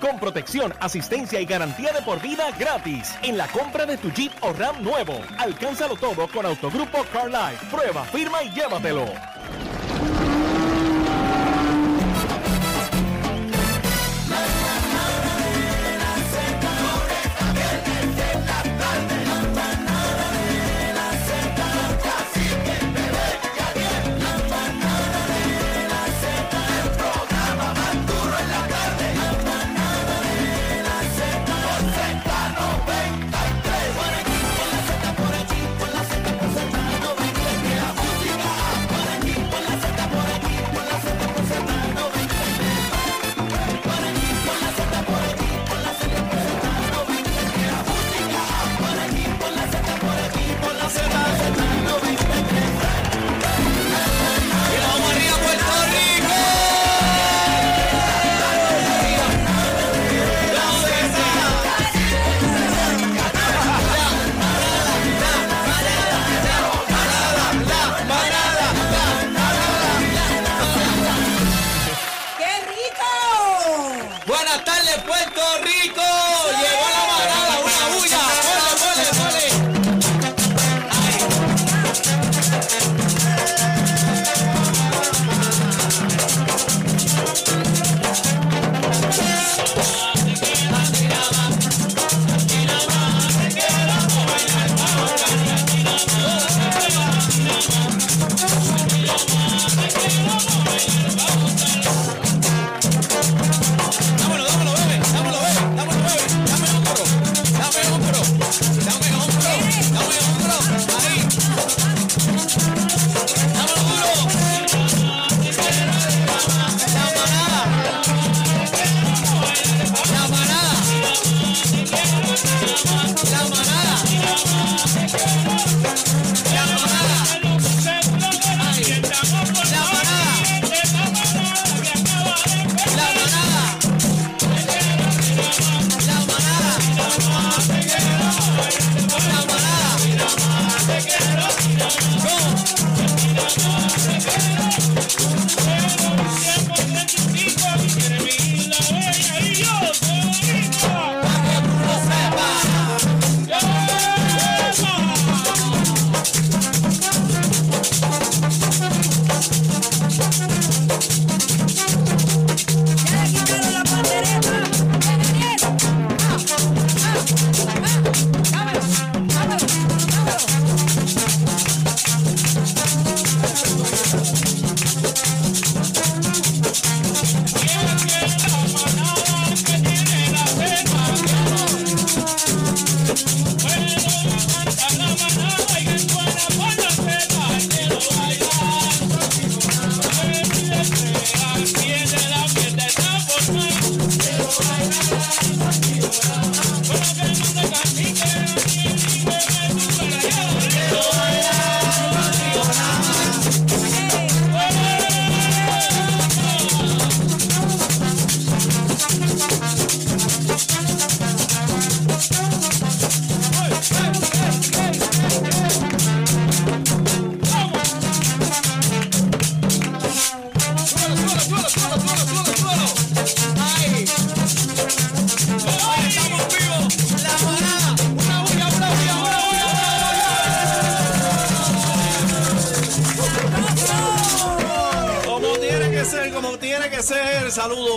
Con protección, asistencia y garantía de por vida gratis en la compra de tu Jeep o Ram nuevo. Alcánzalo todo con Autogrupo Car Life. Prueba, firma y llévatelo.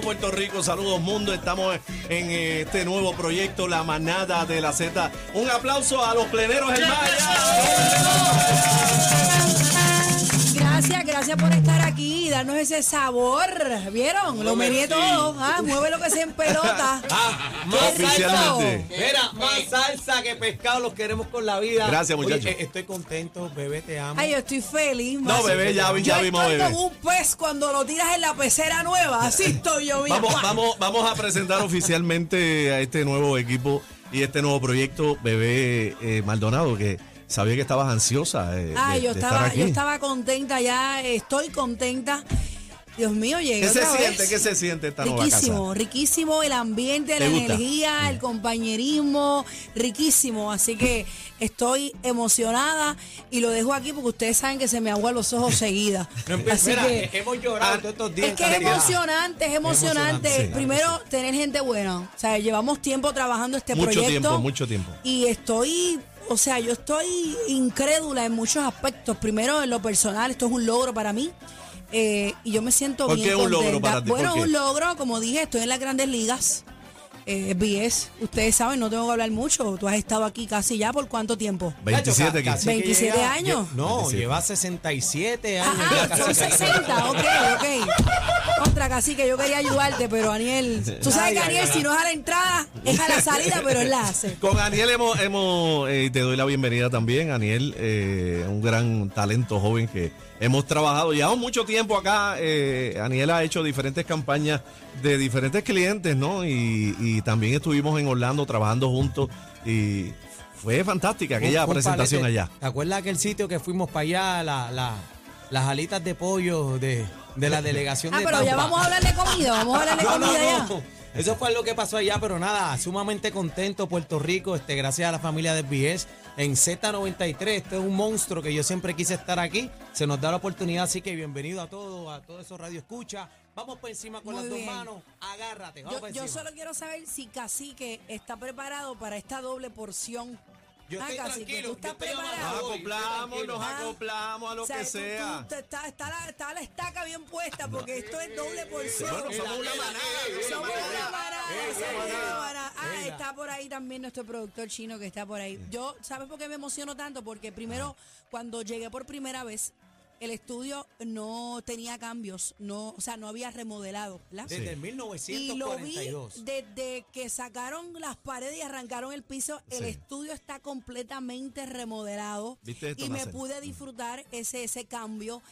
Puerto Rico, saludos mundo. Estamos en eh, este nuevo proyecto, La Manada de la Z. Un aplauso a los pleneros en Gracias, gracias por estar aquí y darnos ese sabor. ¿Vieron? Lo meneé todo. Ah, mueve lo que sea en pelota. Ah, ¿Qué es Oficialmente. esto? Mira, más salsa que pescado los queremos con la vida. Gracias, muchachos. eh, estoy contento, bebé, te amo. Ay, yo estoy feliz. No, bebé, ya vi- ya Yo vimos, estoy bebé. como un pez cuando lo tiras en la pecera nueva. Así estoy yo, mira. Vamos, vamos, vamos a presentar oficialmente a este nuevo equipo y este nuevo proyecto, Bebé eh, Maldonado, que sabía que estabas ansiosa eh, Ay, de, yo de estar estaba, aquí. yo estaba contenta ya, estoy contenta. Dios mío, llegué ¿Qué se siente? ¿Qué se siente esta nueva Riquísimo, casa? riquísimo el ambiente, ¿Te la gusta? energía, el compañerismo, riquísimo. Así que estoy emocionada y lo dejo aquí porque ustedes saben que se me aguan los ojos seguida. No empie- Así Mira, que hemos llorado Ah, todos estos días. es que es emocionante, es emocionante. emocionante, sí. Primero, tener gente buena. O sea, llevamos tiempo trabajando este Mucho proyecto. tiempo, mucho tiempo. Y estoy, o sea, yo estoy incrédula en muchos aspectos. Primero, en lo personal, esto es un logro para mí. Eh, y yo me siento ¿Por bien qué un logro contenta. para ti? Bueno, ¿Por qué? un logro, como dije, estoy en las grandes ligas. Eh, BS, ustedes saben, no tengo que hablar mucho. Tú has estado aquí casi ya por cuánto tiempo. 27 Cacho, aquí. casi que 27 llega- años. lle- No, 27. lleva 67 años. Ah, ya casi son casi. 60, ok, ok. Contra casi que yo quería ayudarte, pero Aniel, tú sabes Ay, que Aniel, ay. si no es a la entrada, es a la salida, pero él la hace. Con Aniel hemos, hemos eh, te doy la bienvenida también. Aniel, eh, un gran talento joven que hemos trabajado. Llevamos mucho tiempo acá. Eh, Aniel ha hecho diferentes campañas de diferentes clientes, ¿no? Y, y también estuvimos en Orlando trabajando juntos y fue fantástica aquella Un- un presentación palete. allá. ¿Te acuerdas aquel sitio que fuimos para allá? La, la- las alitas de pollo de, de la delegación Ah, de pero ya Tampa? vamos a hablar de comida, vamos a hablar de No, comida no, ya. Eso fue lo que pasó allá, pero nada, sumamente contento Puerto Rico, este, gracias a la familia de BS en Z93. Este es un monstruo que yo siempre quise estar aquí. Se nos da la oportunidad, así que bienvenido a todos, a todos esos radio escucha. Vamos por encima con Muy las dos manos. Agárrate, vamos Yo, por yo solo quiero saber si Cacique está preparado para esta doble porción. Yo ah, estoy Cacique, tranquilo, ¿tú estás yo estoy preparado? Nos acoplamos, nos Ah. acoplamos a lo O sea, que tú- sea. tú- está, está la, está la estaca bien puesta porque esto es doble porción. Bueno, somos una manada. Somos una manada, somos una manada. Ah, está por ahí también nuestro productor chino que está por ahí. Yo, ¿sabes por qué me emociono tanto? Porque primero, cuando llegué por primera vez, el estudio no tenía cambios, no, o sea, no había remodelado, ¿verdad? Desde el Y lo vi 1942. desde que sacaron las paredes y arrancaron el piso, el Sí. estudio está completamente remodelado. ¿Viste esto y me nacer? pude disfrutar ese, ese cambio.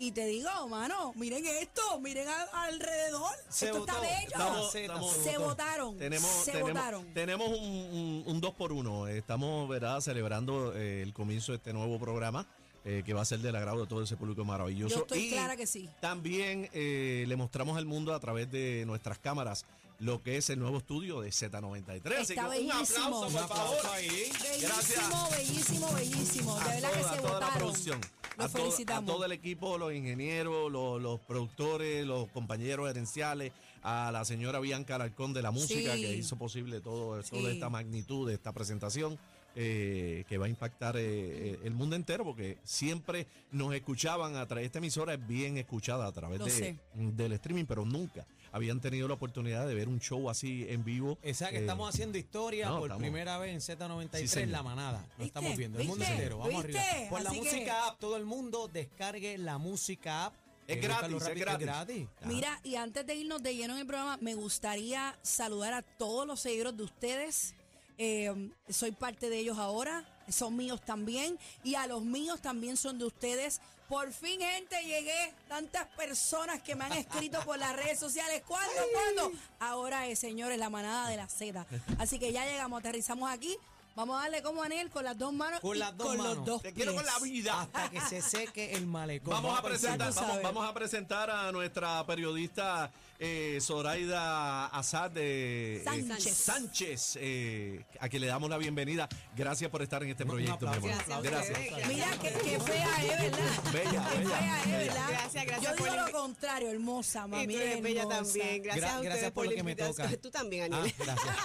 Y te digo, mano, miren esto, miren a- alrededor. Se esto está bello. estamos- Z, estamos- se votaron. Tenemos, se tenemos, votaron. tenemos un, un, un dos por uno. Estamos ¿verdad? celebrando eh, el comienzo de este nuevo programa eh, que va a ser del agrado de todo ese público maravilloso. Yo estoy Y clara que sí. También eh, le mostramos al mundo a través de nuestras cámaras lo que es el nuevo estudio de Z93. Así Está que un bellísimo. aplauso, Un por aplauso favor. ahí. Bellísimo, bellísimo, bellísimo. De A verdad toda- que se a toda la votaron. producción. Los a, todo, felicitamos. a todo el equipo, los ingenieros, los, los productores, los compañeros gerenciales, a la señora Bianca Alarcón de la música Sí. que hizo posible todo, Sí. toda esta magnitud de esta presentación. Eh, que va a impactar eh, eh, el mundo entero porque siempre nos escuchaban a través de esta emisora es bien escuchada a través Lo de, del streaming pero nunca habían tenido la oportunidad de ver un show así en vivo Exacto, que eh, estamos haciendo historia no, por estamos- primera vez en Z93, Sí. La Manada. ¿Viste? estamos viendo, el mundo ¿Viste? entero. Vamos ¿Viste? arriba. Por la que- música app, todo el mundo descargue la música app. Es gratis, es gratis. gratis. Mira, y antes de irnos de lleno en el programa, me gustaría saludar a todos los seguidores de ustedes. Eh, soy parte de ellos ahora, son míos también, y a los míos también son de ustedes. Por fin, gente, llegué. Tantas personas que me han escrito por las redes sociales. ¿Cuándo? ¿Cuándo? Ahora es, señores, la manada de la Z. Así que ya llegamos, aterrizamos aquí. Vamos a darle como Anel con las dos manos Con las dos con manos. los dos te quiero con la vida Hasta que se seque el malecón. Vamos a por presentar, vamos, a presentar a nuestra periodista eh, Zoraida Azad de eh, Sánchez. Sánchez, eh, a quien le damos la bienvenida. Gracias por estar en este Un proyecto, mi amor. Gracias, Gracias. Mira qué, qué fea es, ¿verdad? Bella, Qué bella, fea es, bella. ¿verdad? Gracias, gracias Yo por digo lo contrario, hermosa, mami. Y tú eres bella también. Gracias Gra- a ustedes gracias por lo la que me toca. Tú también, Ah, Aniel. gracias.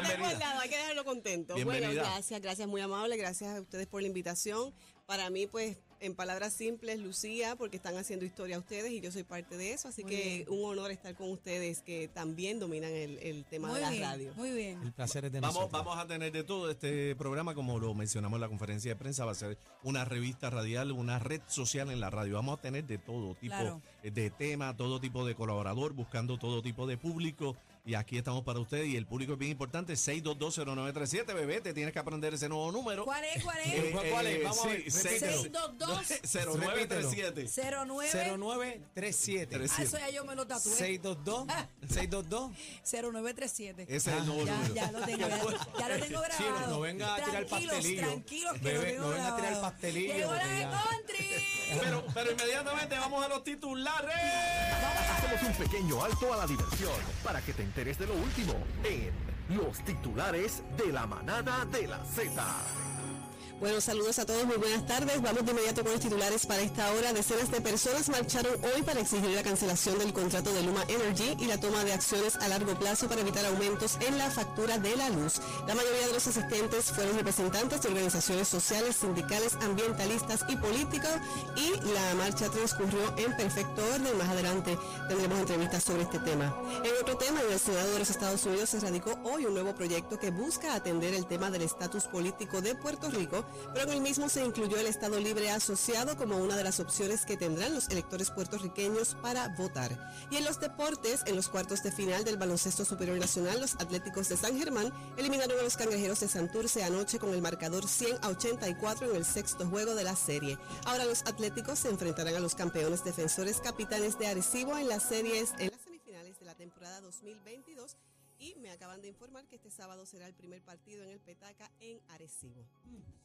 No te hemos dado, hay que dejarlo contento. Bienvenida. Bueno, gracias, gracias, muy amable. Gracias a ustedes por la invitación. Para mí, pues, en palabras simples, Lucía, porque están haciendo historia ustedes y yo soy parte de eso. Así Muy que bien. un honor estar con ustedes que también dominan el, el tema Muy de la bien, radio. muy bien. El placer es de Vamos, nosotros. vamos a tener de todo este programa, como lo mencionamos en la conferencia de prensa, va a ser una revista radial, una red social en la radio. Vamos a tener de todo tipo Claro. de tema, todo tipo de colaborador, buscando todo tipo de público. Y aquí estamos para ustedes. Y el público es bien importante, 6220937, bebé, te tienes que aprender ese nuevo número. ¿Cuál es? ¿Cuál Eh, es? ¿Cuál- cuál es? Vamos a ver, sí, repítelo. 0937. 09 0937. Ah, eso ya yo me lo tatué. 622 622 0937. Ese es el nuevo ya, número. ya lo tengo, ya, ya lo tengo grabado. Sí, no, no venga a tirar Tranquilos, pastelillo. Tranquilos, que Bebé, lo tengo no venga a tirar grabado. pastelillo, Llegó la porque de country. Pero, pero inmediatamente vamos a los titulares. Hacemos un pequeño alto a la diversión para que te enteres de lo último en los titulares de la manada de la Z. Bueno, saludos a todos, muy buenas tardes. Vamos de inmediato con los titulares para esta hora. Decenas de personas marcharon hoy para exigir la cancelación del contrato de Luma Energy y la toma de acciones a largo plazo para evitar aumentos en la factura de la luz. La mayoría de los asistentes fueron representantes de organizaciones sociales, sindicales, ambientalistas y políticos y la marcha transcurrió en perfecto orden. Más adelante tendremos entrevistas sobre este tema. En otro tema, en el Senado de los Estados Unidos se radicó hoy un nuevo proyecto que busca atender el tema del estatus político de Puerto Rico, pero en el mismo se incluyó el Estado Libre Asociado como una de las opciones que tendrán los electores puertorriqueños para votar. Y en los deportes, en los cuartos de final del Baloncesto Superior Nacional, los Atléticos de San Germán eliminaron a los Cangrejeros de Santurce anoche con el marcador 100 a 84 en el sexto juego de la serie. Ahora los Atléticos se enfrentarán a los campeones defensores capitanes de Arecibo en las series en las semifinales de la temporada 2022 y me acaban de informar que este sábado será el primer partido en el Petaca en Arecibo.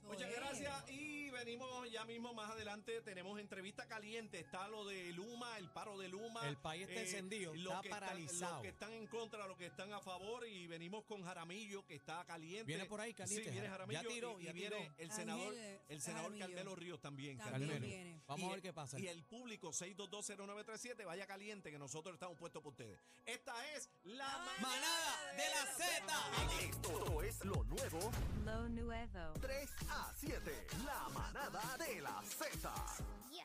Muchas gracias y venimos ya mismo más adelante. Tenemos entrevista caliente. Está lo de Luma, el paro de Luma. El país está encendido, los está que paralizado. los que están en contra, los que están a favor. Y venimos con Jaramillo, que está caliente. Viene por ahí caliente, Sí, viene Jara- Jaramillo. ya tiró, y, y ya viene tiró. el senador, eh, el senador Jaramillo. Carmelo Ríos también. También Carmelo. viene. Vamos Y a ver qué pasa. Y el público 6220937, vaya caliente, que nosotros estamos puestos por ustedes. Esta es la Manada de la Z. Esto es lo nuevo Lo nuevo. 3 a 7. La manada de la Z.